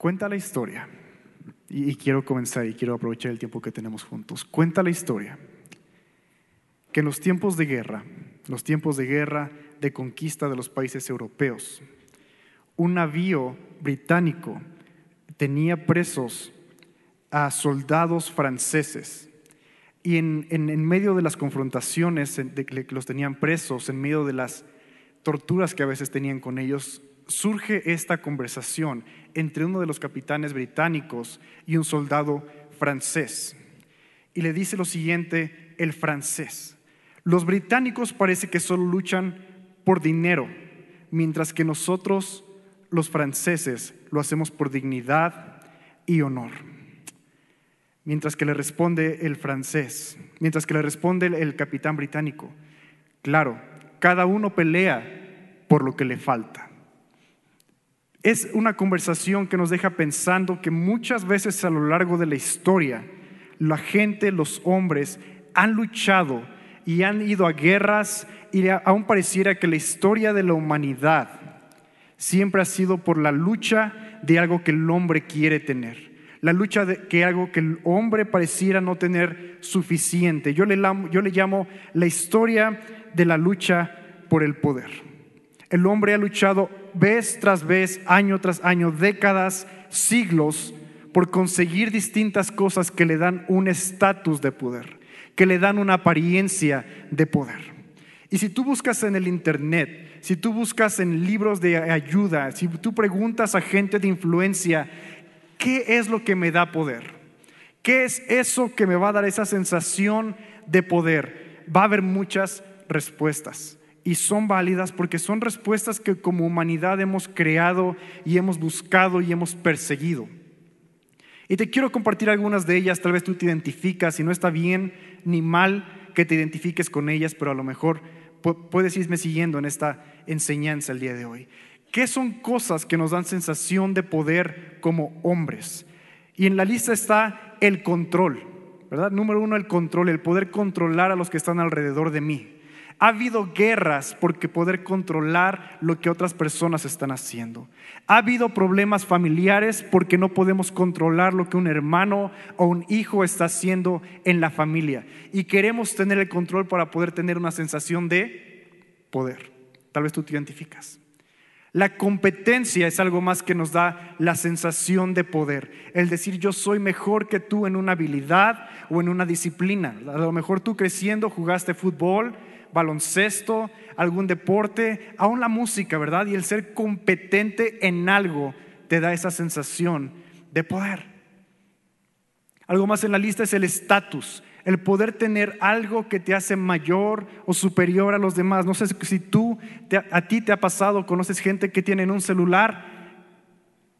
Cuenta la historia, y, quiero comenzar y quiero aprovechar el tiempo que tenemos juntos. Cuenta la historia que en los tiempos de guerra, los tiempos de guerra de conquista de los países europeos, un navío británico tenía presos a soldados franceses. Y en, en- medio de las confrontaciones que los tenían presos, en medio de las torturas que a veces tenían con ellos, surge esta conversación entre uno de los capitanes británicos y un soldado francés. Y le dice lo siguiente el francés. Los británicos parece que solo luchan por dinero, mientras que nosotros, los franceses, lo hacemos por dignidad y honor. Mientras que le responde el francés, mientras que le responde el, capitán británico, claro, cada uno pelea por lo que le falta. Es una conversación que nos deja pensando que muchas veces a lo largo de la historia, la gente, los hombres, han luchado y han ido a guerras y aún pareciera que la historia de la humanidad siempre ha sido por la lucha de algo que el hombre quiere tener. La lucha de que algo que el hombre pareciera no tener suficiente. Yo le, yo le llamo la historia de la lucha por el poder. El hombre ha luchado vez tras vez, año tras año, décadas, siglos, por conseguir distintas cosas que le dan un estatus de poder, que le dan una apariencia de poder. Y si tú buscas en el Internet, si tú buscas en libros de ayuda, si tú preguntas a gente de influencia, ¿qué es lo que me da poder? ¿Qué es eso que me va a dar esa sensación de poder? Va a haber muchas respuestas y son válidas porque son respuestas que como humanidad hemos creado y hemos buscado y hemos perseguido. Y te quiero compartir algunas de ellas, tal vez tú te identificas y no está bien ni mal que te identifiques con ellas, pero a lo mejor pu- puedes irme siguiendo en esta enseñanza el día de hoy. ¿Qué son cosas que nos dan sensación de poder como hombres? Y en la lista está el control, ¿verdad? Número uno, el control, el poder controlar a los que están alrededor de mí. Ha habido guerras porque poder controlar lo que otras personas están haciendo. Ha habido problemas familiares porque no podemos controlar lo que un hermano o un hijo está haciendo en la familia. Y queremos tener el control para poder tener una sensación de poder. Tal vez tú te identificas. La competencia es algo más que nos da la sensación de poder. El decir yo soy mejor que tú en una habilidad o en una disciplina. A lo mejor tú creciendo jugaste fútbol, baloncesto, algún deporte, aún la música, ¿verdad? Y el ser competente en algo te da esa sensación de poder. Algo más en la lista es el estatus, el poder tener algo que te hace mayor o superior a los demás. No sé si tú, a ti te ha pasado, conoces gente que tiene un celular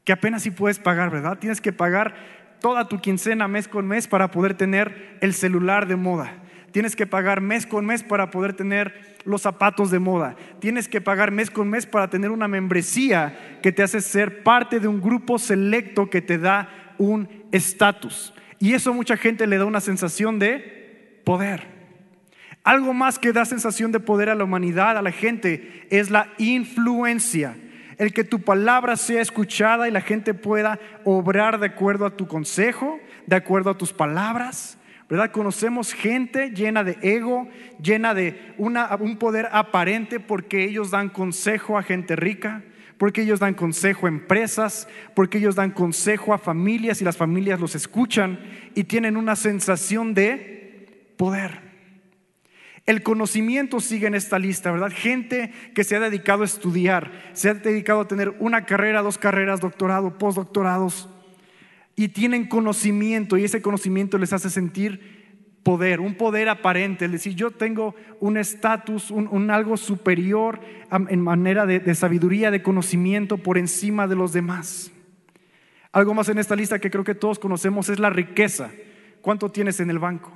que apenas si puedes pagar, ¿verdad? Tienes que pagar toda tu quincena mes con mes para poder tener el celular de moda. Tienes que pagar mes con mes para poder tener los zapatos de moda. Tienes que pagar mes con mes para tener una membresía que te hace ser parte de un grupo selecto que te da un estatus. Y eso a mucha gente le da una sensación de poder. Algo más que da sensación de poder a la humanidad, a la gente, es la influencia. El que tu palabra sea escuchada y la gente pueda obrar de acuerdo a tu consejo, de acuerdo a tus palabras. ¿Verdad? Conocemos gente llena de ego, llena de un poder aparente porque ellos dan consejo a gente rica, porque ellos dan consejo a empresas, porque ellos dan consejo a familias y las familias los escuchan y tienen una sensación de poder. El conocimiento sigue en esta lista, ¿verdad? Gente que se ha dedicado a estudiar, se ha dedicado a tener una carrera, dos carreras, doctorado, postdoctorados, y tienen conocimiento y ese conocimiento les hace sentir poder, un poder aparente, es decir, yo tengo un estatus, un, algo superior en manera de, de sabiduría, de conocimiento por encima de los demás. Algo más en esta lista que creo que todos conocemos es la riqueza. ¿Cuánto tienes en el banco?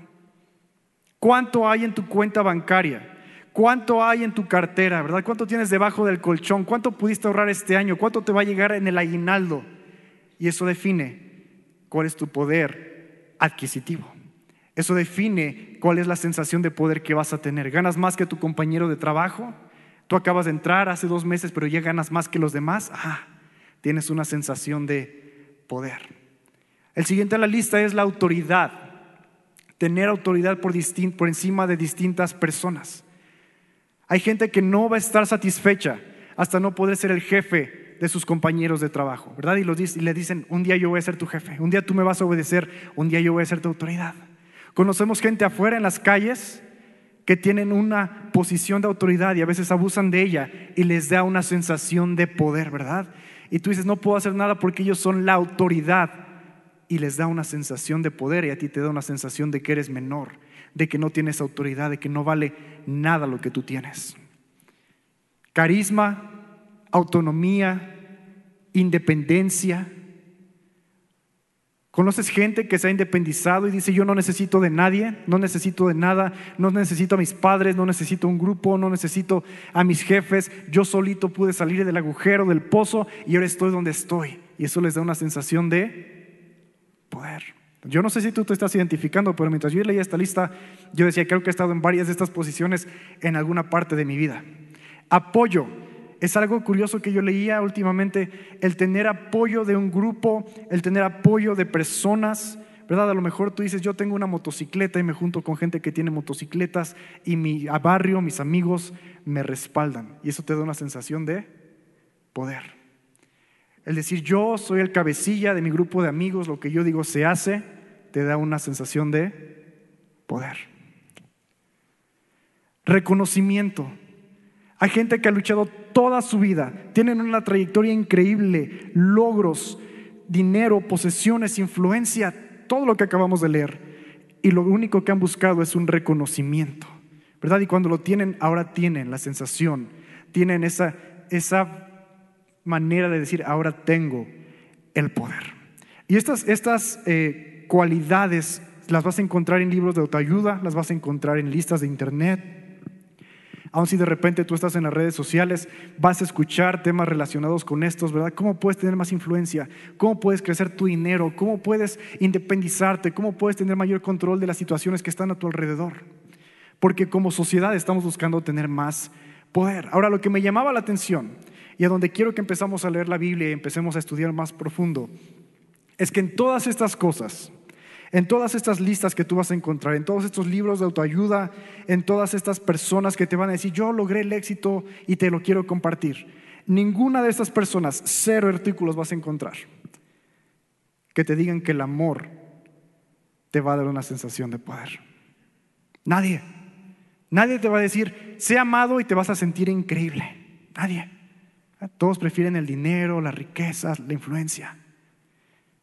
¿Cuánto hay en tu cuenta bancaria? ¿Cuánto hay en tu cartera? ¿Verdad? ¿Cuánto tienes debajo del colchón? ¿Cuánto pudiste ahorrar este año? ¿Cuánto te va a llegar en el aguinaldo? Y eso define cuál es tu poder adquisitivo. Eso define cuál es la sensación de poder que vas a tener. ¿Ganas más que tu compañero de trabajo? Tú acabas de entrar hace dos meses, pero ya ganas más que los demás. Ah, tienes una sensación de poder. El siguiente en la lista es la autoridad. Tener autoridad por, por encima de distintas personas. Hay gente que no va a estar satisfecha hasta no poder ser el jefe de sus compañeros de trabajo, ¿verdad? Y, y le dicen, un día yo voy a ser tu jefe, un día tú me vas a obedecer, un día yo voy a ser tu autoridad. Conocemos gente afuera en las calles que tienen una posición de autoridad y a veces abusan de ella y les da una sensación de poder, ¿verdad? Y tú dices, no puedo hacer nada porque ellos son la autoridad y les da una sensación de poder y a ti te da una sensación de que eres menor, de que no tienes autoridad, de que no vale nada lo que tú tienes. Carisma, autonomía, independencia, ¿Conoces gente que se ha independizado y dice, yo no necesito de nadie, no necesito de nada, no necesito a mis padres, no necesito un grupo, no necesito a mis jefes, yo solito pude salir del agujero, del pozo y ahora estoy donde estoy? Y eso les da una sensación de poder. Yo no sé si tú te estás identificando, pero mientras yo leía esta lista, yo decía, creo que he estado en varias de estas posiciones en alguna parte de mi vida. Apoyo, es algo curioso que yo leía últimamente, el tener apoyo de un grupo, el tener apoyo de personas, ¿verdad? A lo mejor tú dices, yo tengo una motocicleta y me junto con gente que tiene motocicletas y mi barrio, mis amigos me respaldan. Y eso te da una sensación de poder. El decir, yo soy el cabecilla de mi grupo de amigos, lo que yo digo se hace, te da una sensación de poder. Reconocimiento. Hay gente que ha luchado toda su vida, tienen una trayectoria increíble, logros, dinero, posesiones, influencia, todo lo que acabamos de leer. Y lo único que han buscado es un reconocimiento, ¿verdad? Y cuando lo tienen, ahora tienen la sensación, tienen esa, esa manera de decir, ahora tengo el poder. Y estas, estas eh, cualidades las vas a encontrar en libros de autoayuda, las vas a encontrar en listas de internet, Aun si de repente tú estás en las redes sociales, vas a escuchar temas relacionados con estos, ¿verdad? ¿Cómo puedes tener más influencia? ¿Cómo puedes crecer tu dinero? ¿Cómo puedes independizarte? ¿Cómo puedes tener mayor control de las situaciones que están a tu alrededor? Porque como sociedad estamos buscando tener más poder. Ahora, lo que me llamaba la atención y a donde quiero que empezamos a leer la Biblia y empecemos a estudiar más profundo, es que en todas estas cosas, en todas estas listas que tú vas a encontrar, en todos estos libros de autoayuda, en todas estas personas que te van a decir, yo logré el éxito y te lo quiero compartir. Ninguna de estas personas, cero artículos vas a encontrar que te digan que el amor te va a dar una sensación de poder. Nadie. Nadie te va a decir, sé amado y te vas a sentir increíble. Nadie. Todos prefieren el dinero, las riquezas, la influencia.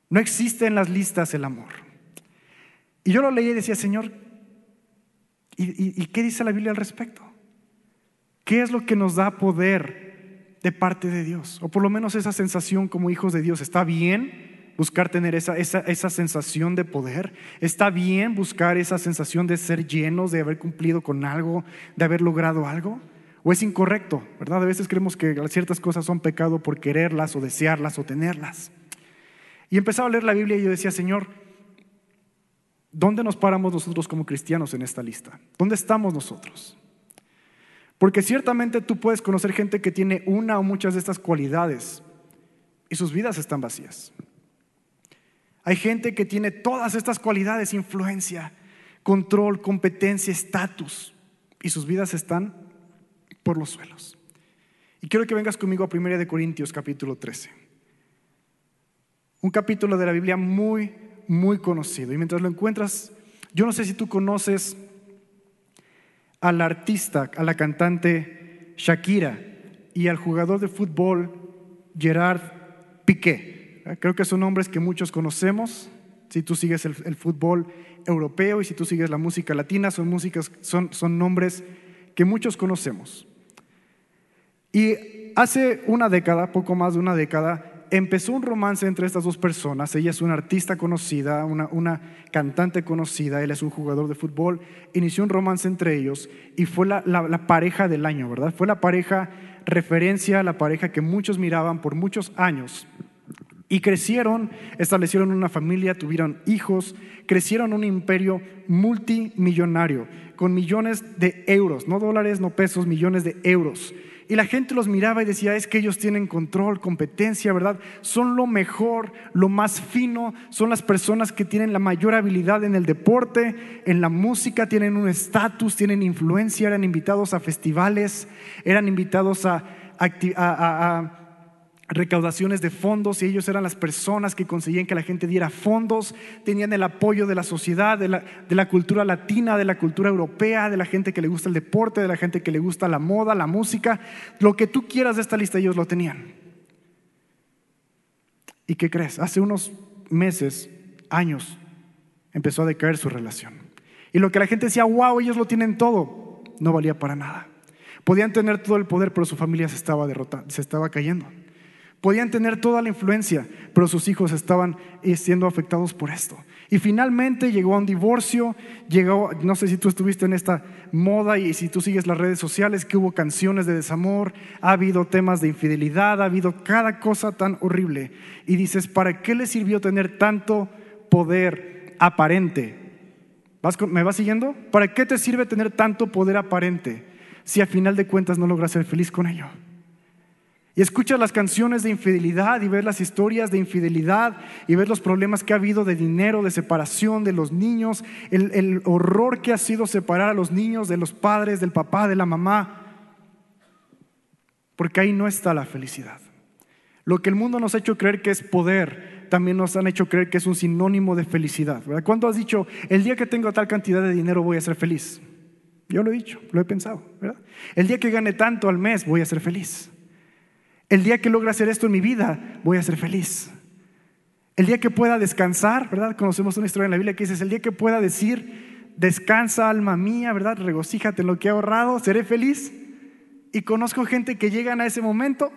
No existe en las listas el amor. Y yo lo leí y decía, Señor, ¿y, qué dice la Biblia al respecto? ¿Qué es lo que nos da poder de parte de Dios? O por lo menos esa sensación como hijos de Dios. ¿Está bien buscar tener esa, esa, esa sensación de poder? ¿Está bien buscar esa sensación de ser llenos, de haber cumplido con algo, de haber logrado algo? ¿O es incorrecto? ¿Verdad? A veces creemos que ciertas cosas son pecado por quererlas o desearlas o tenerlas. Y empezaba a leer la Biblia y yo decía, Señor, ¿Dónde nos paramos nosotros como cristianos en esta lista? ¿Dónde estamos nosotros? Porque ciertamente tú puedes conocer gente que tiene una o muchas de estas cualidades y sus vidas están vacías. Hay gente que tiene todas estas cualidades, influencia, control, competencia, estatus, y sus vidas están por los suelos. Y quiero que vengas conmigo a 1 de Corintios capítulo 13. Un capítulo de la Biblia muy muy conocido. Y mientras lo encuentras, yo no sé si tú conoces al artista, a la cantante Shakira y al jugador de fútbol Gerard Piqué. Creo que son nombres que muchos conocemos. Si tú sigues el, fútbol europeo y si tú sigues la música latina, son, músicas, son, son nombres que muchos conocemos. Y hace una década, poco más de una década, empezó un romance entre estas dos personas. Ella es una artista conocida, una, cantante conocida, él es un jugador de fútbol. Inició un romance entre ellos y fue la, pareja del año, ¿verdad? Fue la pareja referencia, la pareja que muchos miraban por muchos años. Y crecieron, establecieron una familia, tuvieron hijos, crecieron un imperio multimillonario con millones de euros, no dólares, no pesos, millones de euros. Y la gente los miraba y decía, es que ellos tienen control, competencia, ¿verdad? Son lo mejor, lo más fino, son las personas que tienen la mayor habilidad en el deporte, en la música, tienen un estatus, tienen influencia, eran invitados a festivales, eran invitados a, a recaudaciones de fondos y ellos eran las personas que conseguían que la gente diera fondos, tenían el apoyo de la sociedad, de la, cultura latina, de la cultura europea, de la gente que le gusta el deporte, de la gente que le gusta la moda, la música, lo que tú quieras de esta lista ellos lo tenían. ¿Y qué crees? Hace unos meses, años, empezó a decaer su relación. Y lo que la gente decía, wow, ellos lo tienen todo, no valía para nada. Podían tener todo el poder, pero su familia se estaba derrotando, se estaba cayendo. Podían tener toda la influencia, pero sus hijos estaban eh, siendo afectados por esto. Y finalmente llegó a un divorcio, llegó, no sé si tú estuviste en esta moda y si tú sigues las redes sociales, que hubo canciones de desamor, ha habido temas de infidelidad, ha habido cada cosa tan horrible. Y dices, ¿para qué le sirvió tener tanto poder aparente? ¿Me vas siguiendo? ¿Para qué te sirve tener tanto poder aparente si a final de cuentas no logras ser feliz con ello? Y escuchas las canciones de infidelidad y ves las historias de infidelidad y ves los problemas que ha habido de dinero, de separación de los niños, el, horror que ha sido separar a los niños de los padres, del papá, de la mamá. Porque ahí no está la felicidad. Lo que el mundo nos ha hecho creer que es poder, también nos han hecho creer que es un sinónimo de felicidad. ¿verdad? ¿Cuándo has dicho, el día que tengo tal cantidad de dinero voy a ser feliz? Yo lo he dicho, lo he pensado. El día que gane tanto al mes voy a ser feliz. El día que logre hacer esto en mi vida, voy a ser feliz. El día que pueda descansar, ¿verdad? Conocemos una historia en la Biblia que dice, el día que pueda decir, descansa alma mía, ¿verdad? Regocíjate en lo que he ahorrado, seré feliz. Y conozco gente que llegan a ese momento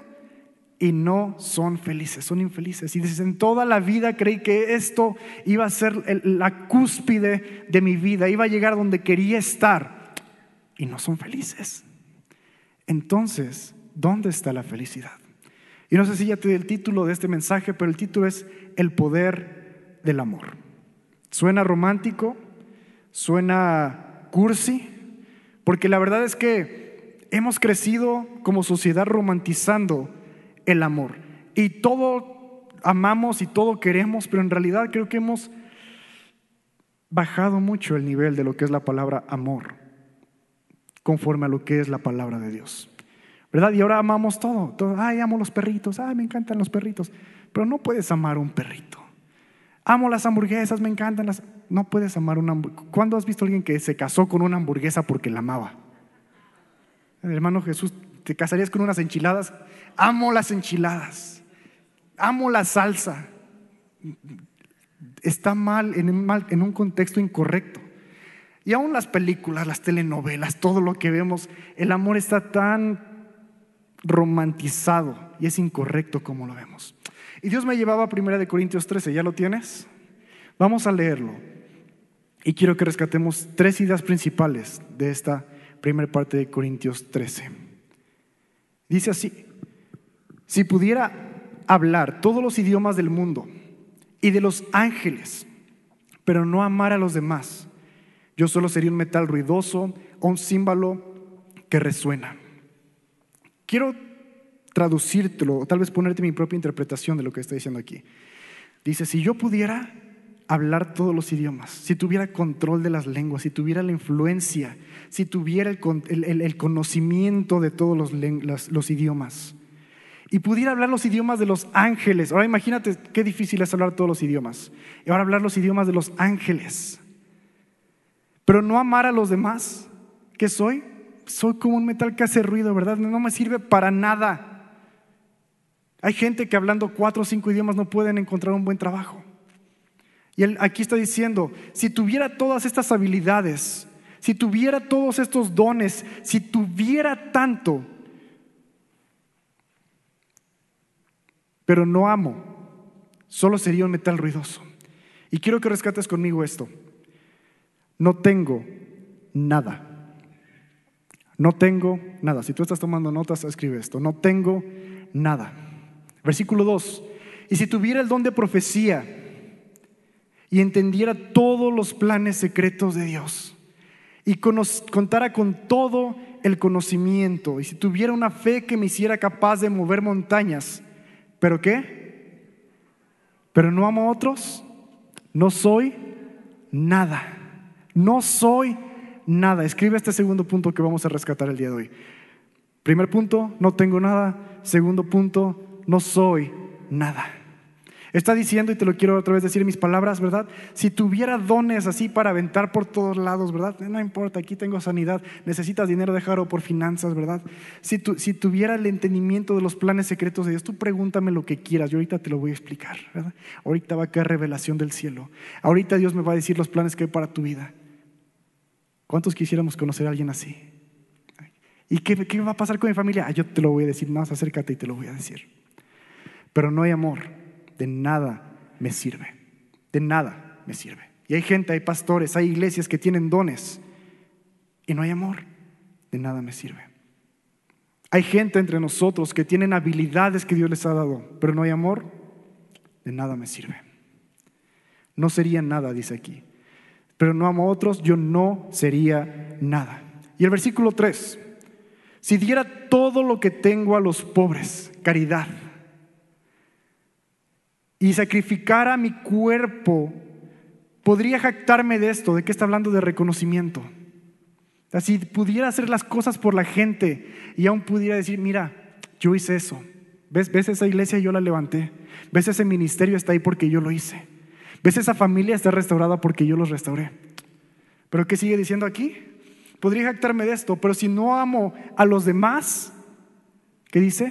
y no son felices, son infelices. Y dices, en toda la vida creí que esto iba a ser la cúspide de mi vida, iba a llegar donde quería estar y no son felices. Entonces, ¿dónde está la felicidad? Y no sé si ya te di el título de este mensaje, pero el título es El poder del amor. Suena romántico, suena cursi, porque la verdad es que hemos crecido como sociedad romantizando el amor. Y todo amamos y todo queremos, pero en realidad creo que hemos bajado mucho el nivel de lo que es la palabra amor, conforme a lo que es la palabra de Dios. ¿Verdad? Y ahora amamos todo. Ay, amo los perritos. Ay, me encantan los perritos. Pero no puedes amar un perrito. Amo las hamburguesas, me encantan las. No puedes amar una hamburguesa. ¿Cuándo has visto a alguien que se casó con una hamburguesa porque la amaba? hermano Jesús, ¿te casarías con unas enchiladas? Amo las enchiladas. Amo la salsa. Está mal en mal, en un contexto incorrecto. Y aún las películas, las telenovelas, todo lo que vemos, el amor está tan romantizado y es incorrecto como lo vemos. Y Dios me llevaba a 1 Corintios 13, ¿ya lo tienes? Vamos a leerlo. Y quiero que rescatemos tres ideas principales de esta primera parte de Corintios 13. Dice así, si pudiera hablar todos los idiomas del mundo y de los ángeles, pero no amar a los demás, yo solo sería un metal ruidoso o un símbolo que resuena. Quiero traducírtelo, o tal vez ponerte mi propia interpretación de lo que está diciendo aquí. Dice, si yo pudiera hablar todos los idiomas, si tuviera control de las lenguas, si tuviera la influencia, si tuviera el, conocimiento de todos los, los, idiomas, y pudiera hablar los idiomas de los ángeles. Ahora imagínate qué difícil es hablar todos los idiomas. Y ahora hablar los idiomas de los ángeles. Pero no amar a los demás. ¿Qué soy? Soy como un metal que hace ruido, ¿verdad? No me sirve para nada. Hay gente que hablando cuatro o cinco idiomas no pueden encontrar un buen trabajo. Y él aquí está diciendo, si tuviera todas estas habilidades, si tuviera todos estos dones, si tuviera tanto, pero no amo, solo sería un metal ruidoso. Y quiero que rescates conmigo esto. No tengo nada no tengo nada. Si tú estás tomando notas, escribe esto. No tengo nada. Versículo 2. Y si tuviera el don de profecía y entendiera todos los planes secretos de Dios y contara con todo el conocimiento y si tuviera una fe que me hiciera capaz de mover montañas, ¿pero qué? ¿Pero no amo a otros? No soy nada. No soy nada. Escribe este segundo punto que vamos a rescatar el día de hoy. Primer punto, no tengo nada. Segundo punto, no soy nada. Está diciendo, y te lo quiero otra vez decir en mis palabras, ¿verdad? Si tuviera dones así para aventar por todos lados, ¿verdad? No importa, aquí tengo sanidad, necesitas dinero, dejarlo por finanzas, ¿verdad? Si, si tuviera el entendimiento de los planes secretos de Dios, tú pregúntame lo que quieras, yo ahorita te lo voy a explicar, ¿verdad? Ahorita va a caer revelación del cielo. Ahorita Dios me va a decir los planes que hay para tu vida. ¿Cuántos quisiéramos conocer a alguien así? ¿Y qué, qué va a pasar con mi familia? Ah, yo te lo voy a decir más, acércate y te lo voy a decir. Pero no hay amor, de nada me sirve. De nada me sirve. Y hay gente, hay pastores, hay iglesias que tienen dones y no hay amor, de nada me sirve. Hay gente entre nosotros que tienen habilidades que Dios les ha dado, pero no hay amor, de nada me sirve. No sería nada, dice aquí. Pero no amo a otros, yo no sería nada. Y el versículo 3, si diera todo lo que tengo a los pobres, caridad, y sacrificara mi cuerpo, podría jactarme de esto, de que está hablando de reconocimiento. Si pudiera hacer las cosas por la gente y aún pudiera decir, mira, yo hice eso. ¿Ves, ¿Ves esa iglesia? Yo la levanté. ¿Ves ese ministerio? Está ahí porque yo lo hice. ¿Ves esa familia? Está restaurada porque yo los restauré. Pero ¿qué sigue diciendo aquí? Podría jactarme de esto, pero si no amo a los demás, ¿qué dice?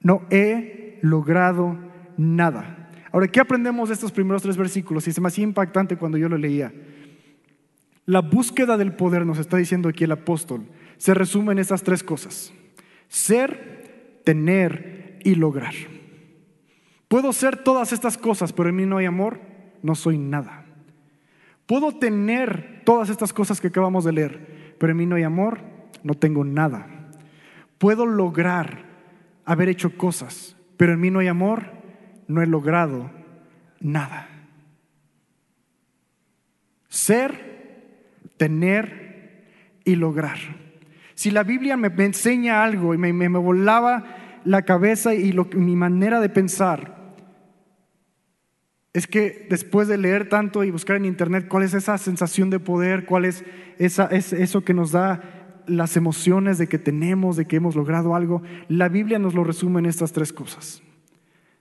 No he logrado nada. Ahora, ¿qué aprendemos de estos primeros tres versículos? Y se me hacía impactante cuando yo lo leía. La búsqueda del poder, nos está diciendo aquí el apóstol, se resume en estas tres cosas. Ser, tener y lograr. Puedo ser todas estas cosas, pero en mí no hay amor, no soy nada. Puedo tener todas estas cosas que acabamos de leer, pero en mí no hay amor, no tengo nada. Puedo lograr haber hecho cosas, pero en mí no hay amor, no he logrado nada. Ser, tener y lograr. Si la Biblia me, enseña algo y me, me, volaba la cabeza y mi manera de pensar, es que después de leer tanto y buscar en internet cuál es esa sensación de poder, cuál es, es eso que nos da las emociones de que tenemos, de que hemos logrado algo, la Biblia nos lo resume en estas tres cosas.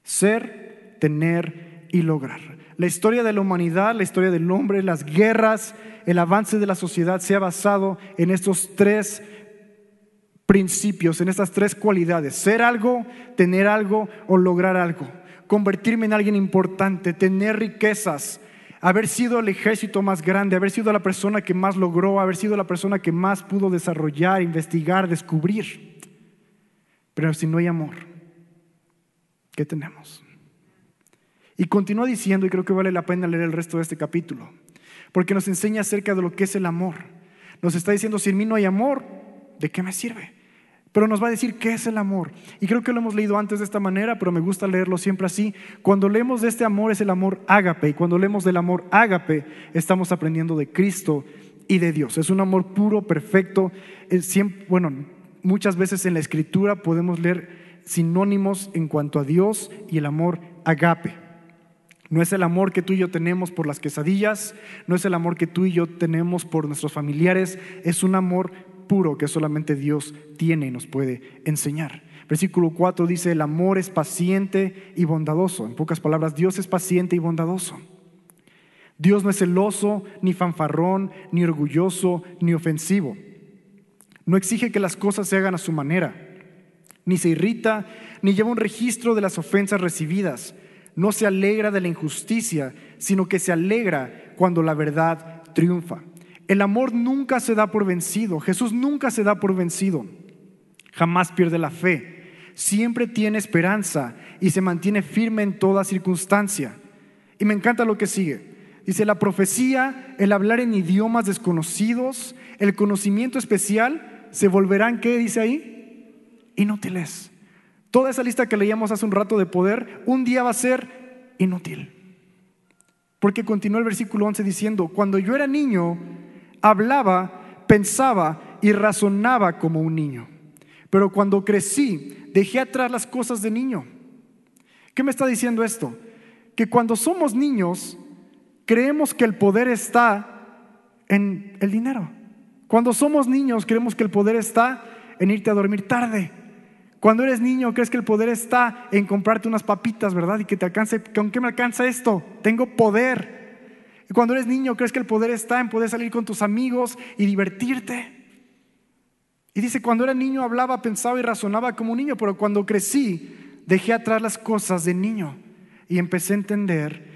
Ser, tener y lograr. La historia de la humanidad, la historia del hombre, las guerras, el avance de la sociedad se ha basado en estos tres principios, en estas tres cualidades. Ser algo, tener algo o lograr algo convertirme en alguien importante, tener riquezas, haber sido el ejército más grande, haber sido la persona que más logró, haber sido la persona que más pudo desarrollar, investigar, descubrir. Pero si no hay amor, ¿qué tenemos? Y continúa diciendo, y creo que vale la pena leer el resto de este capítulo, porque nos enseña acerca de lo que es el amor. Nos está diciendo, si en mí no hay amor, ¿de qué me sirve? Pero nos va a decir qué es el amor. Y creo que lo hemos leído antes de esta manera, pero me gusta leerlo siempre así. Cuando leemos de este amor es el amor ágape, y cuando leemos del amor ágape estamos aprendiendo de Cristo y de Dios. Es un amor puro, perfecto. bueno, muchas veces en la escritura podemos leer sinónimos en cuanto a Dios y el amor agape. No es el amor que tú y yo tenemos por las quesadillas, no es el amor que tú y yo tenemos por nuestros familiares, es un amor puro que solamente Dios tiene y nos puede enseñar. Versículo 4 dice, el amor es paciente y bondadoso. En pocas palabras, Dios es paciente y bondadoso. Dios no es celoso, ni fanfarrón, ni orgulloso, ni ofensivo. No exige que las cosas se hagan a su manera, ni se irrita, ni lleva un registro de las ofensas recibidas. No se alegra de la injusticia, sino que se alegra cuando la verdad triunfa. El amor nunca se da por vencido. Jesús nunca se da por vencido. Jamás pierde la fe. Siempre tiene esperanza y se mantiene firme en toda circunstancia. Y me encanta lo que sigue. Dice, la profecía, el hablar en idiomas desconocidos, el conocimiento especial, se volverán, ¿qué dice ahí? Inútiles. Toda esa lista que leíamos hace un rato de poder, un día va a ser inútil. Porque continúa el versículo 11 diciendo, cuando yo era niño, hablaba, pensaba y razonaba como un niño. Pero cuando crecí, dejé atrás las cosas de niño. ¿Qué me está diciendo esto? Que cuando somos niños, creemos que el poder está en el dinero. Cuando somos niños, creemos que el poder está en irte a dormir tarde. Cuando eres niño, crees que el poder está en comprarte unas papitas, ¿verdad? Y que te alcance, ¿con qué me alcanza esto? Tengo poder. Y cuando eres niño, crees que el poder está en poder salir con tus amigos y divertirte. Y dice, cuando era niño hablaba, pensaba y razonaba como un niño, pero cuando crecí, dejé atrás las cosas de niño y empecé a entender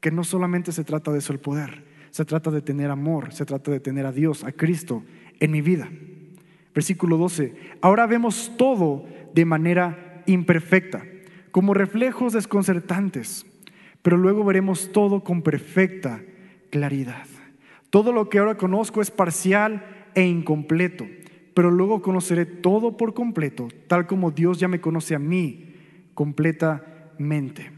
que no solamente se trata de eso el poder, se trata de tener amor, se trata de tener a Dios, a Cristo en mi vida. Versículo 12, ahora vemos todo de manera imperfecta, como reflejos desconcertantes, pero luego veremos todo con perfecta claridad. Todo lo que ahora conozco es parcial e incompleto, pero luego conoceré todo por completo, tal como Dios ya me conoce a mí completamente.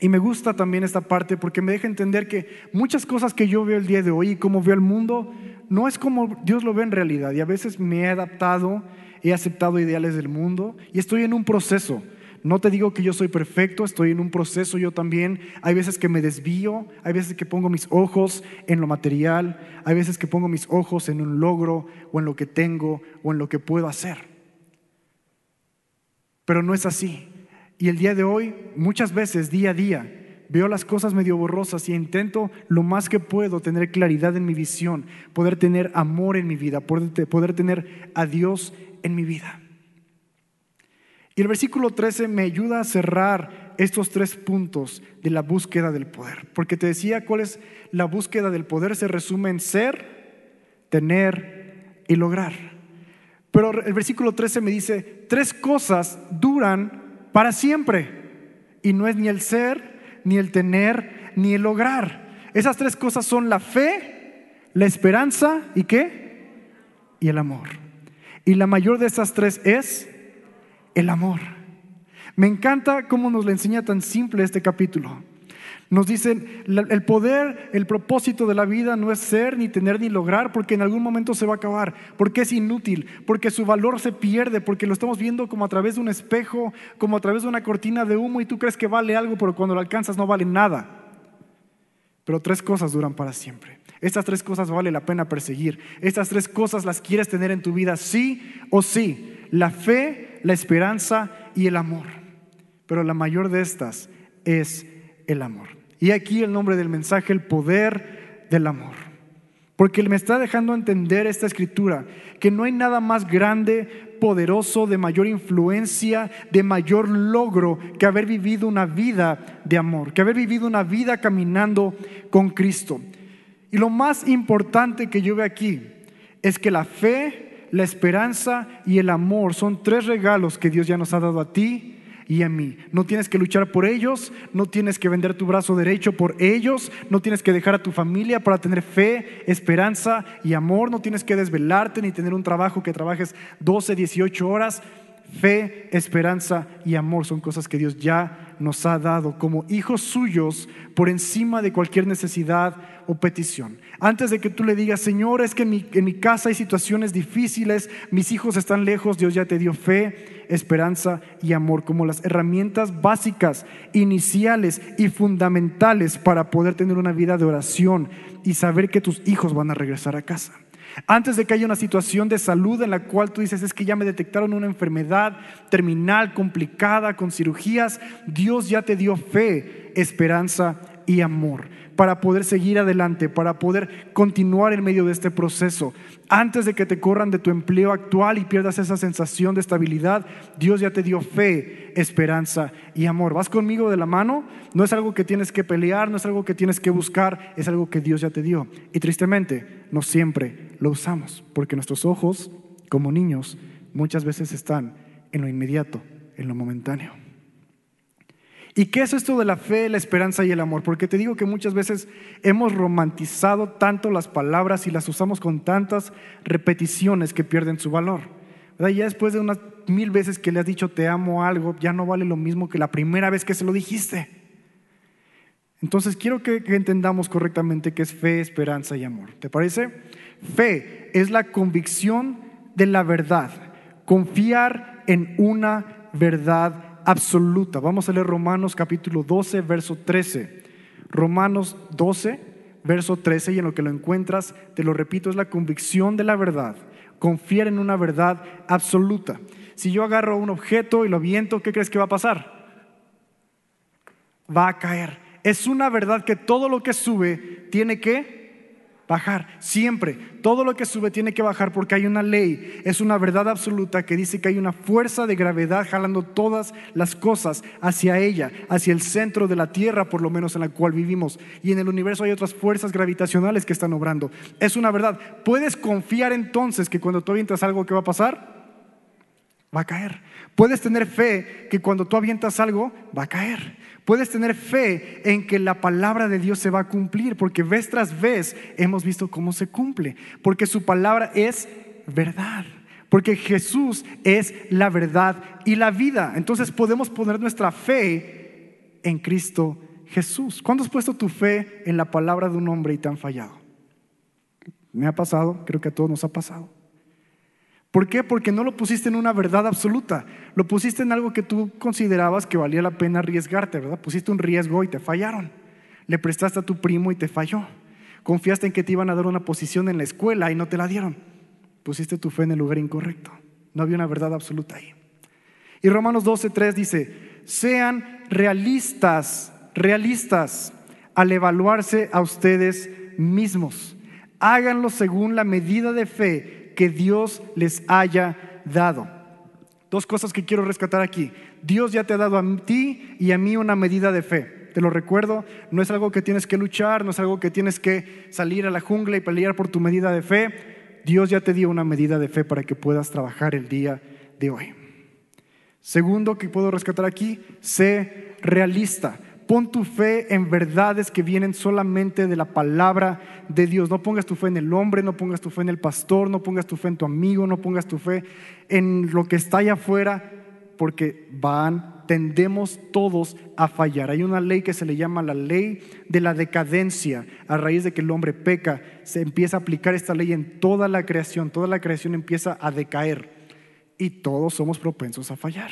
Y me gusta también esta parte porque me deja entender que muchas cosas que yo veo el día de hoy y como veo el mundo, no es como Dios lo ve en realidad. Y a veces me he adaptado, he aceptado ideales del mundo y estoy en un proceso. No te digo que yo soy perfecto, estoy en un proceso yo también. Hay veces que me desvío, hay veces que pongo mis ojos en lo material, hay veces que pongo mis ojos en un logro o en lo que tengo o en lo que puedo hacer. Pero no es así. Y el día de hoy, muchas veces, día a día, veo las cosas medio borrosas y intento lo más que puedo tener claridad en mi visión, poder tener amor en mi vida, poder, tener a Dios en mi vida. Y el versículo 13 me ayuda a cerrar estos tres puntos de la búsqueda del poder. Porque te decía cuál es la búsqueda del poder. Se resume en ser, tener y lograr. Pero el versículo 13 me dice, tres cosas duran para siempre. Y no es ni el ser, ni el tener, ni el lograr. Esas tres cosas son la fe, la esperanza y qué? Y el amor. Y la mayor de esas tres es el amor. Me encanta cómo nos le enseña tan simple este capítulo. Nos dicen, el poder, el propósito de la vida no es ser, ni tener, ni lograr, porque en algún momento se va a acabar, porque es inútil, porque su valor se pierde, porque lo estamos viendo como a través de un espejo, como a través de una cortina de humo y tú crees que vale algo, pero cuando lo alcanzas no vale nada. Pero tres cosas duran para siempre. Estas tres cosas vale la pena perseguir. Estas tres cosas las quieres tener en tu vida, sí o sí. La fe, la esperanza y el amor. Pero la mayor de estas es el amor. Y aquí el nombre del mensaje, el poder del amor. Porque me está dejando entender esta escritura que no hay nada más grande, poderoso, de mayor influencia, de mayor logro que haber vivido una vida de amor, que haber vivido una vida caminando con Cristo. Y lo más importante que yo veo aquí es que la fe, la esperanza y el amor son tres regalos que Dios ya nos ha dado a ti y a mí. No tienes que luchar por ellos, no tienes que vender tu brazo derecho por ellos, no tienes que dejar a tu familia para tener fe, esperanza y amor, no tienes que desvelarte ni tener un trabajo que trabajes 12, 18 horas. Fe, esperanza y amor son cosas que Dios ya nos ha dado como hijos suyos por encima de cualquier necesidad o petición. Antes de que tú le digas, Señor, es que en mi, casa hay situaciones difíciles, mis hijos están lejos, Dios ya te dio fe, esperanza y amor como las herramientas básicas, iniciales y fundamentales para poder tener una vida de oración y saber que tus hijos van a regresar a casa. Antes de que haya una situación de salud en la cual tú dices, es que ya me detectaron una enfermedad terminal, complicada, con cirugías, Dios ya te dio fe, esperanza y amor para poder seguir adelante, para poder continuar en medio de este proceso. Antes de que te corran de tu empleo actual y pierdas esa sensación de estabilidad, Dios ya te dio fe, esperanza y amor. ¿Vas conmigo de la mano? No es algo que tienes que pelear, no es algo que tienes que buscar, es algo que Dios ya te dio. Y tristemente, no siempre lo usamos, porque nuestros ojos, como niños, muchas veces están en lo inmediato, en lo momentáneo. ¿Y qué es esto de la fe, la esperanza y el amor? Porque te digo que muchas veces hemos romantizado tanto las palabras y las usamos con tantas repeticiones que pierden su valor. Ya después de unas mil veces que le has dicho te amo algo, ya no vale lo mismo que la primera vez que se lo dijiste. Entonces quiero que, que entendamos correctamente qué es fe, esperanza y amor. ¿Te parece? Fe es la convicción de la verdad, confiar en una verdad absoluta. Vamos a leer Romanos capítulo 12, verso 13. Romanos 12, verso 13, y en lo que lo encuentras, te lo repito, es la convicción de la verdad, confiar en una verdad absoluta. Si yo agarro un objeto y lo aviento, ¿qué crees que va a pasar? Va a caer. Es una verdad que todo lo que sube tiene que bajar. Siempre, todo lo que sube tiene que bajar porque hay una ley, es una verdad absoluta que dice que hay una fuerza de gravedad jalando todas las cosas hacia ella, hacia el centro de la Tierra, por lo menos en la cual vivimos. Y en el universo hay otras fuerzas gravitacionales que están obrando. Es una verdad. ¿Puedes confiar entonces que cuando tú avientas algo que va a pasar? Va a caer. Puedes tener fe que cuando tú avientas algo, va a caer. Puedes tener fe en que la palabra de Dios se va a cumplir, porque vez tras vez hemos visto cómo se cumple, porque su palabra es verdad, porque Jesús es la verdad y la vida. Entonces podemos poner nuestra fe en Cristo Jesús. ¿Cuándo has puesto tu fe en la palabra de un hombre y te han fallado? Me ha pasado, creo que a todos nos ha pasado. ¿Por qué? Porque no lo pusiste en una verdad absoluta, lo pusiste en algo que tú considerabas que valía la pena arriesgarte, ¿verdad? Pusiste un riesgo y te fallaron. Le prestaste a tu primo y te falló. Confiaste en que te iban a dar una posición en la escuela y no te la dieron. Pusiste tu fe en el lugar incorrecto. No había una verdad absoluta ahí. Y Romanos 12:3 dice, sean realistas, realistas al evaluarse a ustedes mismos. Háganlo según la medida de fe que Dios les haya dado. Dos cosas que quiero rescatar aquí. Dios ya te ha dado a ti y a mí una medida de fe. Te lo recuerdo, no es algo que tienes que luchar, no es algo que tienes que salir a la jungla y pelear por tu medida de fe. Dios ya te dio una medida de fe para que puedas trabajar el día de hoy. Segundo que puedo rescatar aquí, sé realista. Pon tu fe en verdades que vienen solamente de la palabra de Dios. No pongas tu fe en el hombre, no pongas tu fe en el pastor, no pongas tu fe en tu amigo, no pongas tu fe en lo que está allá afuera, porque van, tendemos todos a fallar. Hay una ley que se le llama la ley de la decadencia. A raíz de que el hombre peca, se empieza a aplicar esta ley en toda la creación. Toda la creación empieza a decaer y todos somos propensos a fallar.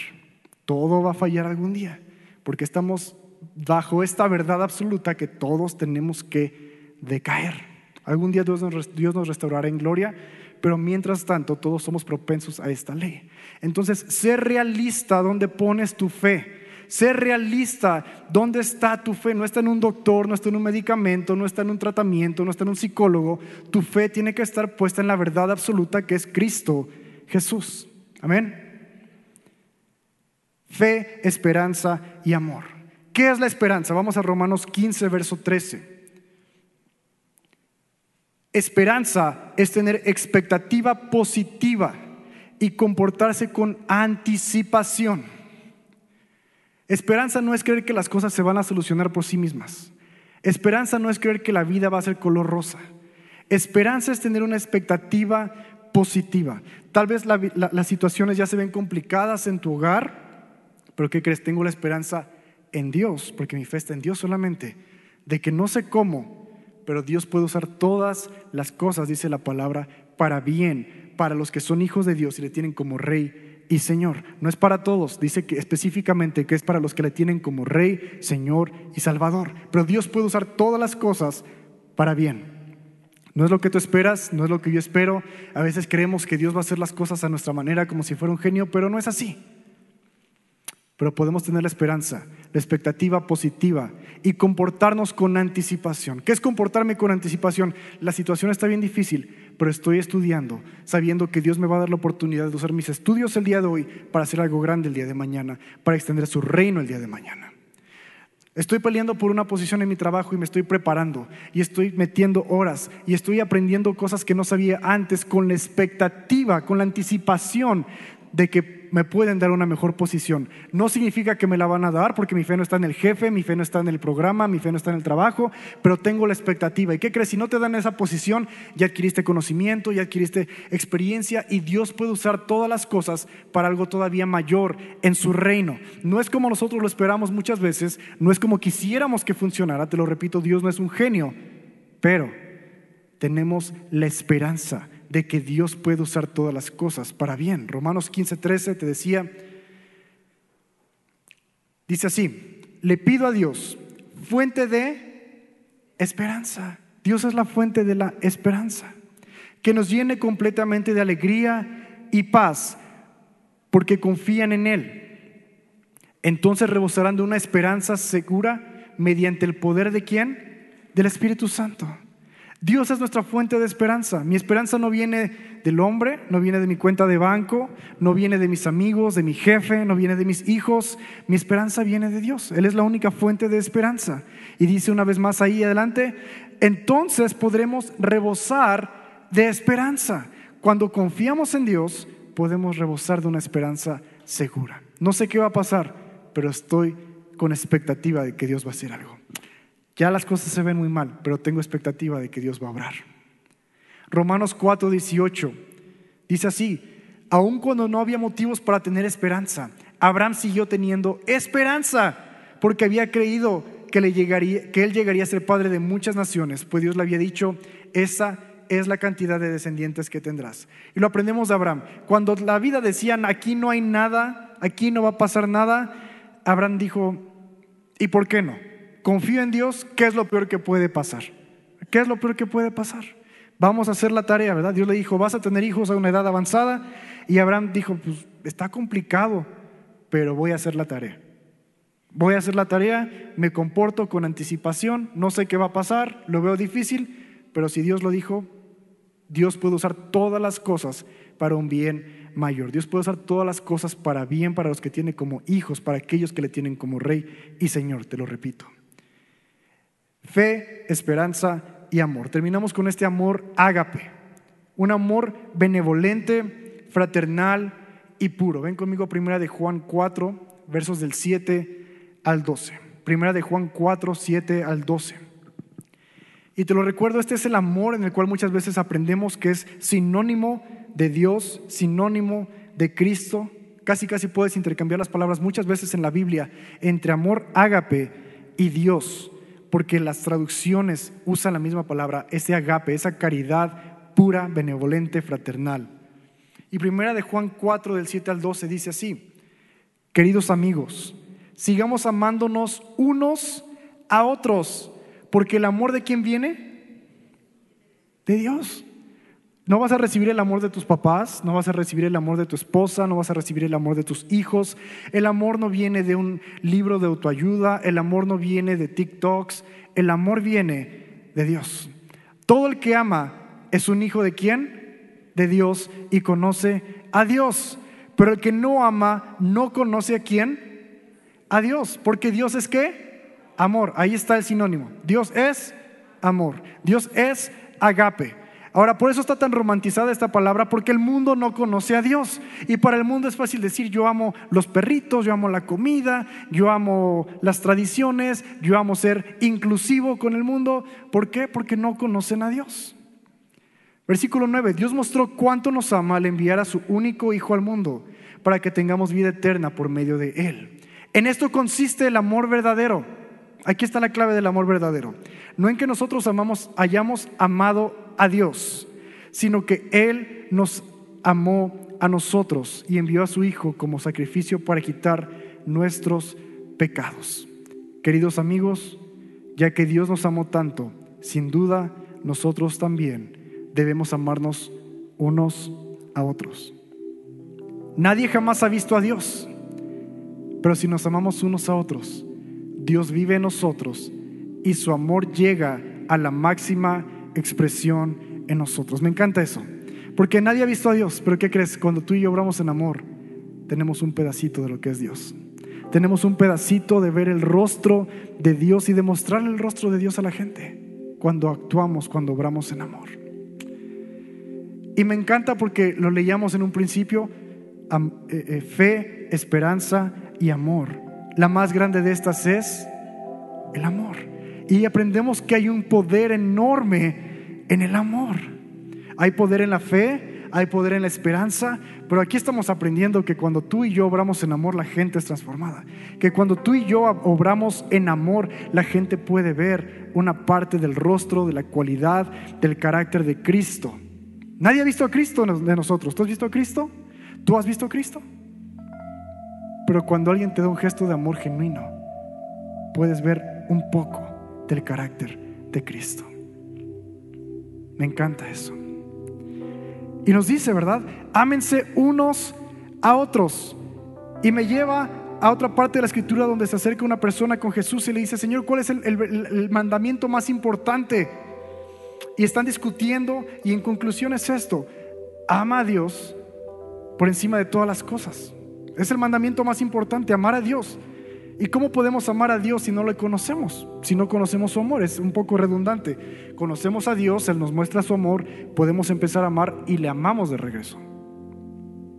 Todo va a fallar algún día, porque estamos bajo esta verdad absoluta que todos tenemos que decaer. Algún día Dios nos, restaurará en gloria, pero mientras tanto todos somos propensos a esta ley. Entonces, ser realista donde pones tu fe. Ser realista, ¿dónde está tu fe? No está en un doctor, no está en un medicamento, no está en un tratamiento, no está en un psicólogo. Tu fe tiene que estar puesta en la verdad absoluta que es Cristo Jesús. Amén. Fe, esperanza y amor. ¿Qué es la esperanza? Vamos a Romanos 15, verso 13. Esperanza es tener expectativa positiva y comportarse con anticipación. Esperanza no es creer que las cosas se van a solucionar por sí mismas. Esperanza no es creer que la vida va a ser color rosa. Esperanza es tener una expectativa positiva. Tal vez las situaciones ya se ven complicadas en tu hogar, pero ¿qué crees? Tengo la esperanza en Dios, porque mi fe en Dios solamente, de que no sé cómo, pero Dios puede usar todas las cosas, dice la palabra, para bien, para los que son hijos de Dios y le tienen como rey y Señor. No es para todos, dice que específicamente que es para los que le tienen como rey, Señor y Salvador. Pero Dios puede usar todas las cosas para bien. No es lo que tú esperas, no es lo que yo espero. A veces creemos que Dios va a hacer las cosas a nuestra manera como si fuera un genio, pero no es así. Pero podemos tener la esperanza, la expectativa positiva y comportarnos con anticipación. ¿Qué es comportarme con anticipación? La situación está bien difícil, pero estoy estudiando, sabiendo que Dios me va a dar la oportunidad de usar mis estudios el día de hoy para hacer algo grande el día de mañana, para extender su reino el día de mañana. Estoy peleando por una posición en mi trabajo y me estoy preparando y estoy metiendo horas y estoy aprendiendo cosas que no sabía antes con la expectativa, con la anticipación de que me pueden dar una mejor posición. No significa que me la van a dar porque mi fe no está en el jefe, mi fe no está en el programa, mi fe no está en el trabajo, pero tengo la expectativa. ¿Y qué crees? Si no te dan esa posición, ya adquiriste conocimiento, ya adquiriste experiencia y Dios puede usar todas las cosas para algo todavía mayor en su reino. No es como nosotros lo esperamos muchas veces, no es como quisiéramos que funcionara, te lo repito, Dios no es un genio, pero tenemos la esperanza de que Dios puede usar todas las cosas para bien. Romanos 15, 13 te decía, dice así, le pido a Dios, fuente de esperanza. Dios es la fuente de la esperanza, que nos llene completamente de alegría y paz, porque confían en Él. Entonces rebosarán de una esperanza segura mediante el poder de quién? Del Espíritu Santo. Dios es nuestra fuente de esperanza. Mi esperanza no viene del hombre, no viene de mi cuenta de banco, no viene de mis amigos, de mi jefe, no viene de mis hijos. Mi esperanza viene de Dios. Él es la única fuente de esperanza. Y dice una vez más ahí adelante, entonces podremos rebosar de esperanza. Cuando confiamos en Dios, podemos rebosar de una esperanza segura. No sé qué va a pasar, pero estoy con expectativa de que Dios va a hacer algo. Ya las cosas se ven muy mal, pero tengo expectativa de que Dios va a obrar. Romanos 4, 18 dice así, aun cuando no había motivos para tener esperanza, Abraham siguió teniendo esperanza porque había creído que, le llegaría, que él llegaría a ser padre de muchas naciones, pues Dios le había dicho, esa es la cantidad de descendientes que tendrás. Y lo aprendemos de Abraham. Cuando la vida decían, aquí no hay nada, aquí no va a pasar nada, Abraham dijo, ¿y por qué no? Confío en Dios, ¿qué es lo peor que puede pasar? ¿Qué es lo peor que puede pasar? Vamos a hacer la tarea, ¿verdad? Dios le dijo, vas a tener hijos a una edad avanzada. Y Abraham dijo, pues está complicado, pero voy a hacer la tarea. Voy a hacer la tarea, me comporto con anticipación, no sé qué va a pasar, lo veo difícil, pero si Dios lo dijo, Dios puede usar todas las cosas para un bien mayor. Dios puede usar todas las cosas para bien para los que tiene como hijos, para aquellos que le tienen como rey y Señor, te lo repito. Fe, esperanza y amor. Terminamos con este amor ágape, un amor benevolente, fraternal y puro. Ven conmigo primera de Juan 4, versos del 7 al 12. Primera de Juan 4, 7 al 12. Y te lo recuerdo, este es el amor en el cual muchas veces aprendemos que es sinónimo de Dios, sinónimo de Cristo. Casi, casi puedes intercambiar las palabras muchas veces en la Biblia entre amor ágape y Dios porque las traducciones usan la misma palabra, ese agape, esa caridad pura, benevolente, fraternal. Y primera de Juan 4 del 7 al 12 dice así, queridos amigos, sigamos amándonos unos a otros, porque el amor de quién viene? De Dios. No vas a recibir el amor de tus papás, no vas a recibir el amor de tu esposa, no vas a recibir el amor de tus hijos. El amor no viene de un libro de autoayuda, el amor no viene de TikToks, el amor viene de Dios. Todo el que ama es un hijo de quién? De Dios y conoce a Dios. Pero el que no ama no conoce a quién? A Dios, porque Dios es qué? Amor. Ahí está el sinónimo. Dios es amor. Dios es agape. Ahora, por eso está tan romantizada esta palabra, porque el mundo no conoce a Dios. Y para el mundo es fácil decir, yo amo los perritos, yo amo la comida, yo amo las tradiciones, yo amo ser inclusivo con el mundo. ¿Por qué? Porque no conocen a Dios. Versículo 9, Dios mostró cuánto nos ama al enviar a su único Hijo al mundo, para que tengamos vida eterna por medio de Él. En esto consiste el amor verdadero. Aquí está la clave del amor verdadero. No en que nosotros amamos, hayamos amado a Dios, sino que Él nos amó a nosotros y envió a su Hijo como sacrificio para quitar nuestros pecados. Queridos amigos, ya que Dios nos amó tanto, sin duda nosotros también debemos amarnos unos a otros. Nadie jamás ha visto a Dios, pero si nos amamos unos a otros, Dios vive en nosotros y su amor llega a la máxima expresión en nosotros. Me encanta eso. Porque nadie ha visto a Dios, pero ¿qué crees? Cuando tú y yo obramos en amor, tenemos un pedacito de lo que es Dios. Tenemos un pedacito de ver el rostro de Dios y de mostrar el rostro de Dios a la gente cuando actuamos, cuando obramos en amor. Y me encanta porque lo leíamos en un principio, eh, eh, fe, esperanza y amor. La más grande de estas es el amor. Y aprendemos que hay un poder enorme en el amor. Hay poder en la fe, hay poder en la esperanza, pero aquí estamos aprendiendo que cuando tú y yo obramos en amor, la gente es transformada. Que cuando tú y yo obramos en amor, la gente puede ver una parte del rostro, de la cualidad, del carácter de Cristo. Nadie ha visto a Cristo de nosotros. ¿Tú has visto a Cristo? ¿Tú has visto a Cristo? Pero cuando alguien te da un gesto de amor genuino, puedes ver un poco del carácter de Cristo. Me encanta eso. Y nos dice, ¿verdad? Ámense unos a otros. Y me lleva a otra parte de la escritura donde se acerca una persona con Jesús y le dice, Señor, ¿cuál es el, el mandamiento más importante? Y están discutiendo y en conclusión es esto, ama a Dios por encima de todas las cosas. Es el mandamiento más importante, amar a Dios. ¿Y cómo podemos amar a Dios si no le conocemos? Si no conocemos su amor, es un poco redundante. Conocemos a Dios, Él nos muestra su amor, podemos empezar a amar y le amamos de regreso.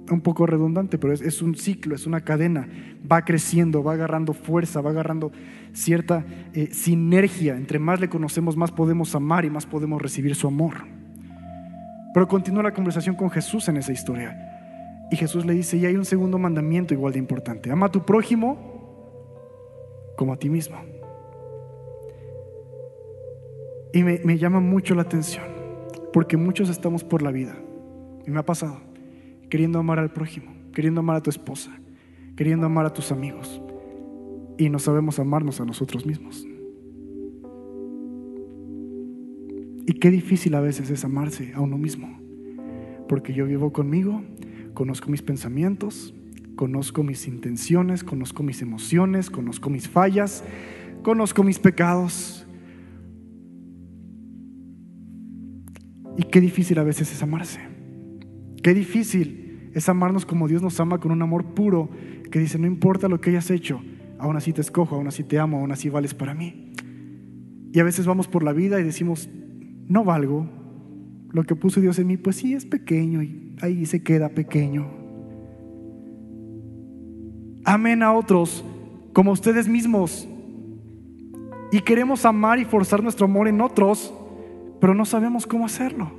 Un poco redundante, pero es, un ciclo, es una cadena. Va creciendo, va agarrando fuerza, va agarrando cierta eh, sinergia. Entre más le conocemos, más podemos amar y más podemos recibir su amor. Pero continúa la conversación con Jesús en esa historia. Y Jesús le dice, y hay un segundo mandamiento igual de importante. Ama a tu prójimo como a ti mismo. Y me, me, llama mucho la atención, porque muchos estamos por la vida, y me ha pasado, queriendo amar al prójimo, queriendo amar a tu esposa, queriendo amar a tus amigos, y no sabemos amarnos a nosotros mismos. Y qué difícil a veces es amarse a uno mismo, porque yo vivo conmigo, conozco mis pensamientos, conozco mis intenciones, conozco mis emociones, conozco mis fallas, conozco mis pecados. Y qué difícil a veces es amarse. Qué difícil es amarnos como Dios nos ama con un amor puro que dice, no importa lo que hayas hecho, aún así te escojo, aún así te amo, aún así vales para mí. Y a veces vamos por la vida y decimos, no valgo, lo que puso Dios en mí, pues sí es pequeño y ahí se queda pequeño. Amen a otros como ustedes mismos. Y queremos amar y forzar nuestro amor en otros, pero no sabemos cómo hacerlo.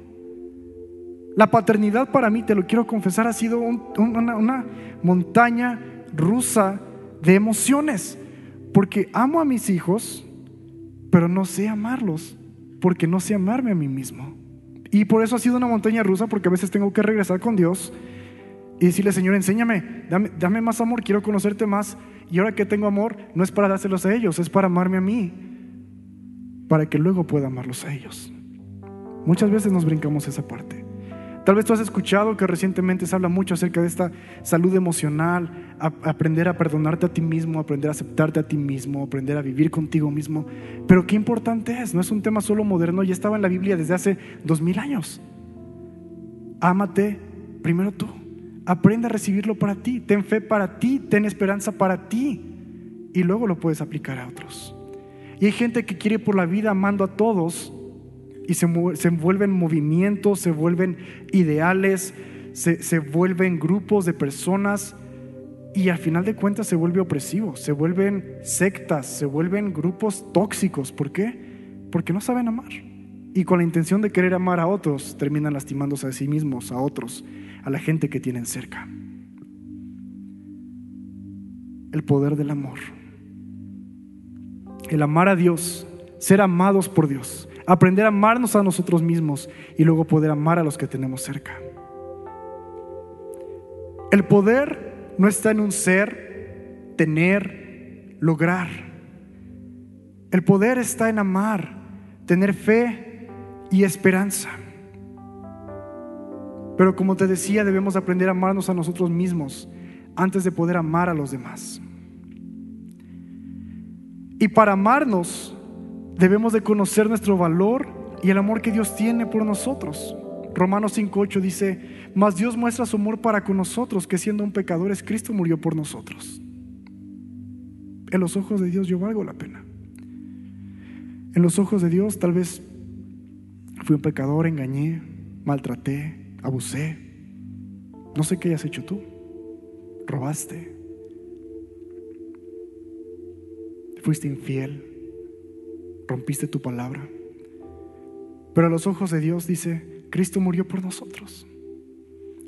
La paternidad para mí, te lo quiero confesar, ha sido una, montaña rusa de emociones, porque amo a mis hijos, pero no sé amarlos, porque no sé amarme a mí mismo. Y por eso ha sido una montaña rusa, porque a veces tengo que regresar con Dios y decirle, Señor, enséñame, dame, dame, más amor, quiero conocerte más. Y ahora que tengo amor, no es para dárselos a ellos, es para amarme a mí, para que luego pueda amarlos a ellos. Muchas veces nos brincamos esa parte. Tal vez tú has escuchado que recientemente se habla mucho acerca de esta salud emocional, aprender a perdonarte a ti mismo, aprender a aceptarte a ti mismo, aprender a vivir contigo mismo. Pero qué importante es, no es un tema solo moderno, ya estaba en la Biblia desde hace dos mil años. Ámate primero tú, aprende a recibirlo para ti, ten fe para ti, ten esperanza para ti y luego lo puedes aplicar a otros. Y hay gente que quiere por la vida amando a todos y se, se vuelven movimientos, se vuelven ideales, se, se vuelven grupos de personas y al final de cuentas se vuelve opresivo, se vuelven sectas, se vuelven grupos tóxicos. ¿Por qué? Porque no saben amar. Y con la intención de querer amar a otros, terminan lastimándose a sí mismos, a otros, a la gente que tienen cerca. El poder del amor. El amar a Dios, ser amados por Dios aprender a amarnos a nosotros mismos y luego poder amar a los que tenemos cerca. El poder no está en un ser, tener, lograr. El poder está en amar, tener fe y esperanza. Pero como te decía, debemos aprender a amarnos a nosotros mismos antes de poder amar a los demás. Y para amarnos debemos de conocer nuestro valor y el amor que Dios tiene por nosotros. Romanos 5.8 dice, mas Dios muestra su amor para con nosotros, que siendo un pecadores, Cristo murió por nosotros. En los ojos de Dios yo valgo la pena. En los ojos de Dios tal vez fui un pecador, engañé, maltraté, abusé. No sé qué hayas hecho tú. robaste, fuiste infiel, rompiste tu palabra. Pero a los ojos de Dios dice, Cristo murió por nosotros.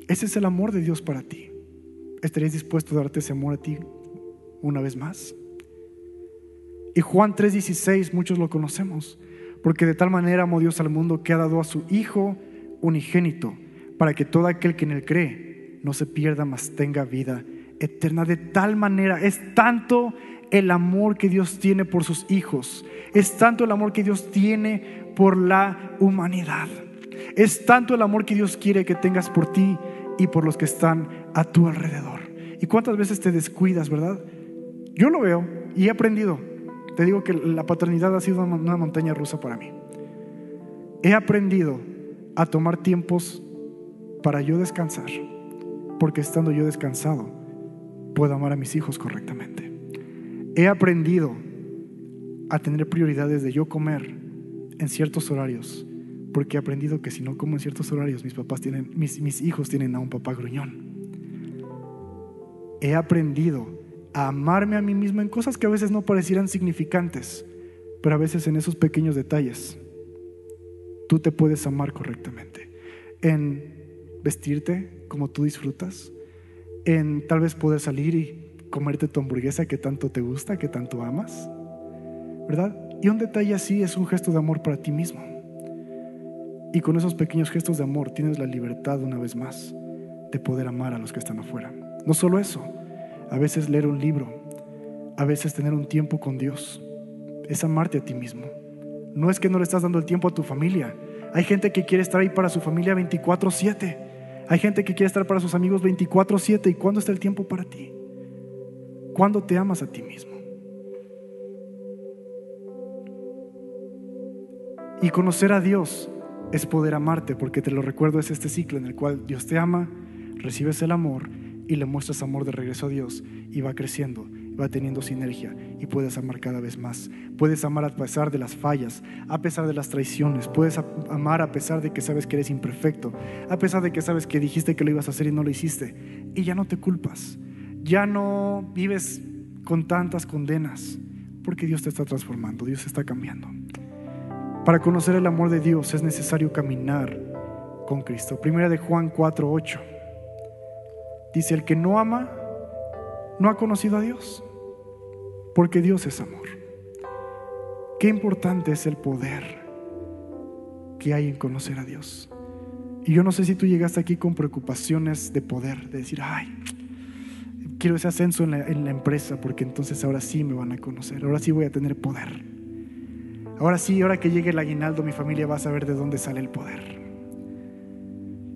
Ese es el amor de Dios para ti. ¿Estarías dispuesto a darte ese amor a ti una vez más? Y Juan 3:16, muchos lo conocemos, porque de tal manera amó Dios al mundo que ha dado a su Hijo unigénito, para que todo aquel que en él cree no se pierda, mas tenga vida eterna. De tal manera es tanto el amor que Dios tiene por sus hijos, es tanto el amor que Dios tiene por la humanidad, es tanto el amor que Dios quiere que tengas por ti y por los que están a tu alrededor. ¿Y cuántas veces te descuidas, verdad? Yo lo veo y he aprendido. Te digo que la paternidad ha sido una montaña rusa para mí. He aprendido a tomar tiempos para yo descansar, porque estando yo descansado, puedo amar a mis hijos correctamente. He aprendido a tener prioridades de yo comer en ciertos horarios, porque he aprendido que si no como en ciertos horarios, mis papás tienen, mis, mis hijos tienen a un papá gruñón. He aprendido a amarme a mí mismo en cosas que a veces no parecieran significantes, pero a veces en esos pequeños detalles tú te puedes amar correctamente. En vestirte como tú disfrutas, en tal vez poder salir y comerte tu hamburguesa que tanto te gusta, que tanto amas, ¿verdad? Y un detalle así es un gesto de amor para ti mismo. Y con esos pequeños gestos de amor tienes la libertad una vez más de poder amar a los que están afuera. No solo eso, a veces leer un libro, a veces tener un tiempo con Dios, es amarte a ti mismo. No es que no le estás dando el tiempo a tu familia. Hay gente que quiere estar ahí para su familia 24/7. Hay gente que quiere estar para sus amigos 24/7. ¿Y cuándo está el tiempo para ti? ¿Cuándo te amas a ti mismo? Y conocer a Dios es poder amarte, porque te lo recuerdo, es este ciclo en el cual Dios te ama, recibes el amor y le muestras amor de regreso a Dios y va creciendo, va teniendo sinergia y puedes amar cada vez más. Puedes amar a pesar de las fallas, a pesar de las traiciones, puedes amar a pesar de que sabes que eres imperfecto, a pesar de que sabes que dijiste que lo ibas a hacer y no lo hiciste y ya no te culpas, ya no vives con tantas condenas, porque Dios te está transformando, Dios te está cambiando. Para conocer el amor de Dios es necesario caminar con Cristo. Primera de Juan 4:8. Dice, el que no ama, no ha conocido a Dios, porque Dios es amor. Qué importante es el poder que hay en conocer a Dios. Y yo no sé si tú llegaste aquí con preocupaciones de poder, de decir, ay, quiero ese ascenso en la, en la, empresa porque entonces ahora sí me van a conocer, ahora sí voy a tener poder. Ahora sí, ahora que llegue el aguinaldo, mi familia va a saber de dónde sale el poder.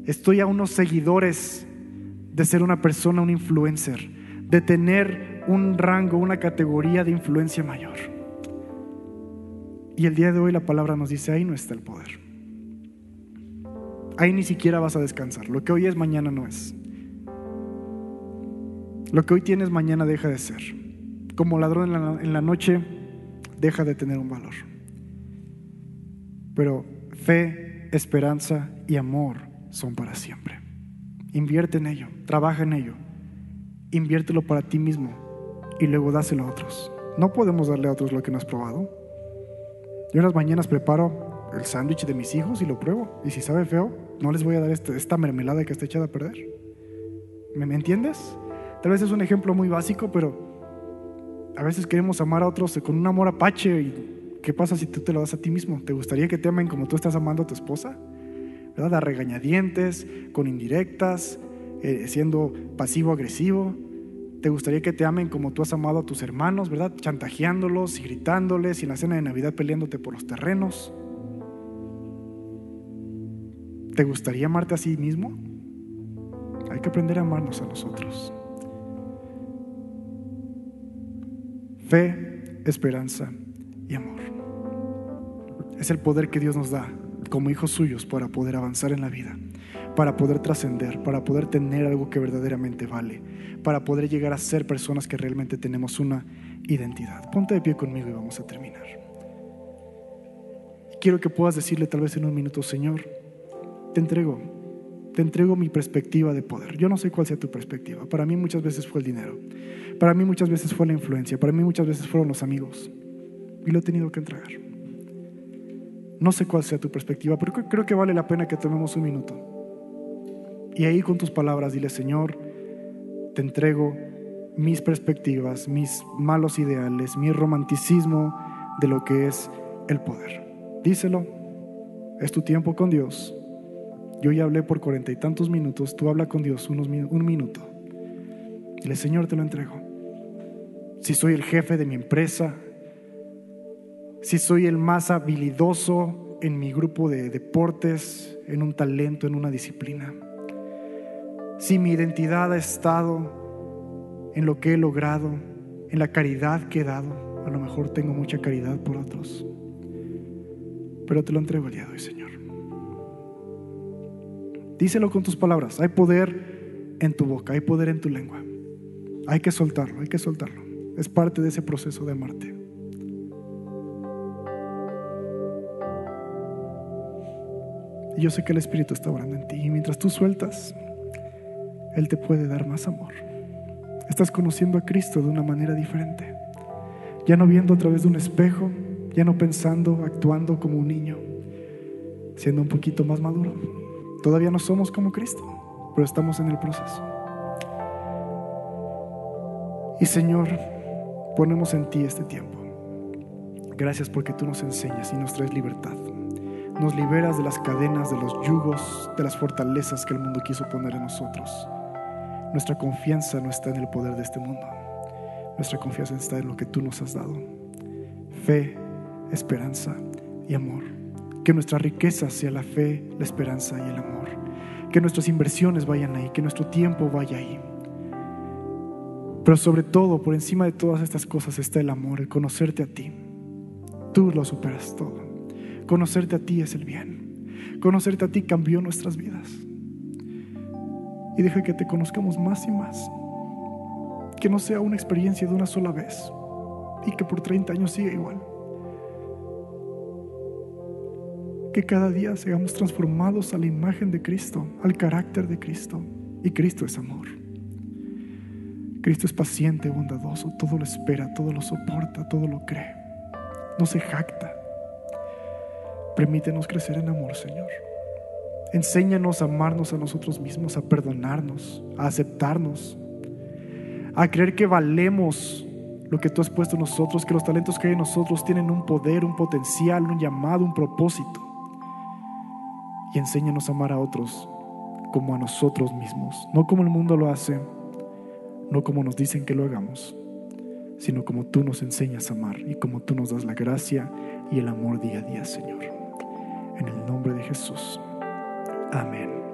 Estoy a unos seguidores de ser una persona, un influencer, de tener un rango, una categoría de influencia mayor. Y el día de hoy la palabra nos dice, ahí no está el poder. Ahí ni siquiera vas a descansar. Lo que hoy es, mañana no es. Lo que hoy tienes, mañana deja de ser. Como ladrón en la, en la noche, deja de tener un valor. Pero fe, esperanza y amor son para siempre. Invierte en ello, trabaja en ello, inviértelo para ti mismo y luego dáselo a otros. No podemos darle a otros lo que no has probado. Yo en las mañanas preparo el sándwich de mis hijos y lo pruebo. Y si sabe feo, no les voy a dar esta, esta mermelada que está echada a perder. ¿Me, ¿Me entiendes? Tal vez es un ejemplo muy básico, pero a veces queremos amar a otros con un amor apache. ¿Y qué pasa si tú te lo das a ti mismo? ¿Te gustaría que te amen como tú estás amando a tu esposa? ¿verdad? A regañadientes, con indirectas, eh, siendo pasivo-agresivo. ¿Te gustaría que te amen como tú has amado a tus hermanos, verdad? Chantajeándolos y gritándoles y en la cena de Navidad peleándote por los terrenos. ¿Te gustaría amarte a sí mismo? Hay que aprender a amarnos a nosotros. Fe, esperanza y amor. Es el poder que Dios nos da como hijos suyos para poder avanzar en la vida, para poder trascender, para poder tener algo que verdaderamente vale, para poder llegar a ser personas que realmente tenemos una identidad. Ponte de pie conmigo y vamos a terminar. Quiero que puedas decirle tal vez en un minuto, Señor, te entrego te entrego mi perspectiva de poder. Yo no sé cuál sea tu perspectiva. Para mí muchas veces fue el dinero. Para mí muchas veces fue la influencia. Para mí muchas veces fueron los amigos. Y lo he tenido que entregar. No sé cuál sea tu perspectiva, pero creo que vale la pena que tomemos un minuto. Y ahí con tus palabras dile, Señor, te entrego mis perspectivas, mis malos ideales, mi romanticismo de lo que es el poder. Díselo, es tu tiempo con Dios. Yo ya hablé por cuarenta y tantos minutos, tú habla con Dios unos, un minuto. Dile, Señor, te lo entrego. Si soy el jefe de mi empresa, si soy el más habilidoso en mi grupo de deportes, en un talento, en una disciplina. Si mi identidad ha estado en lo que he logrado, en la caridad que he dado, a lo mejor tengo mucha caridad por otros, pero te lo entrego el día de hoy, Señor. Díselo con tus palabras. Hay poder en tu boca, hay poder en tu lengua. Hay que soltarlo, hay que soltarlo. Es parte de ese proceso de amarte. Y yo sé que el Espíritu está orando en ti. Y mientras tú sueltas, Él te puede dar más amor. Estás conociendo a Cristo de una manera diferente. Ya no viendo a través de un espejo, ya no pensando, actuando como un niño, siendo un poquito más maduro. Todavía no somos como Cristo, pero estamos en el proceso. Y Señor, ponemos en ti este tiempo. Gracias porque tú nos enseñas y nos traes libertad. Nos liberas de las cadenas, de los yugos, de las fortalezas que el mundo quiso poner en nosotros. Nuestra confianza no está en el poder de este mundo. Nuestra confianza está en lo que tú nos has dado. Fe, esperanza y amor. Que nuestra riqueza sea la fe, la esperanza y el amor. Que nuestras inversiones vayan ahí, que nuestro tiempo vaya ahí. Pero sobre todo, por encima de todas estas cosas está el amor, el conocerte a ti. Tú lo superas todo. Conocerte a ti es el bien. Conocerte a ti cambió nuestras vidas. Y deja que te conozcamos más y más. Que no sea una experiencia de una sola vez y que por 30 años siga igual. Que cada día seamos transformados a la imagen de Cristo, al carácter de Cristo. Y Cristo es amor. Cristo es paciente, bondadoso, todo lo espera, todo lo soporta, todo lo cree. No se jacta Permítenos crecer en amor, Señor. Enséñanos a amarnos a nosotros mismos, a perdonarnos, a aceptarnos, a creer que valemos lo que tú has puesto en nosotros, que los talentos que hay en nosotros tienen un poder, un potencial, un llamado, un propósito. Y enséñanos a amar a otros como a nosotros mismos, no como el mundo lo hace, no como nos dicen que lo hagamos, sino como tú nos enseñas a amar y como tú nos das la gracia y el amor día a día, Señor. En el nombre de Jesús. Amén.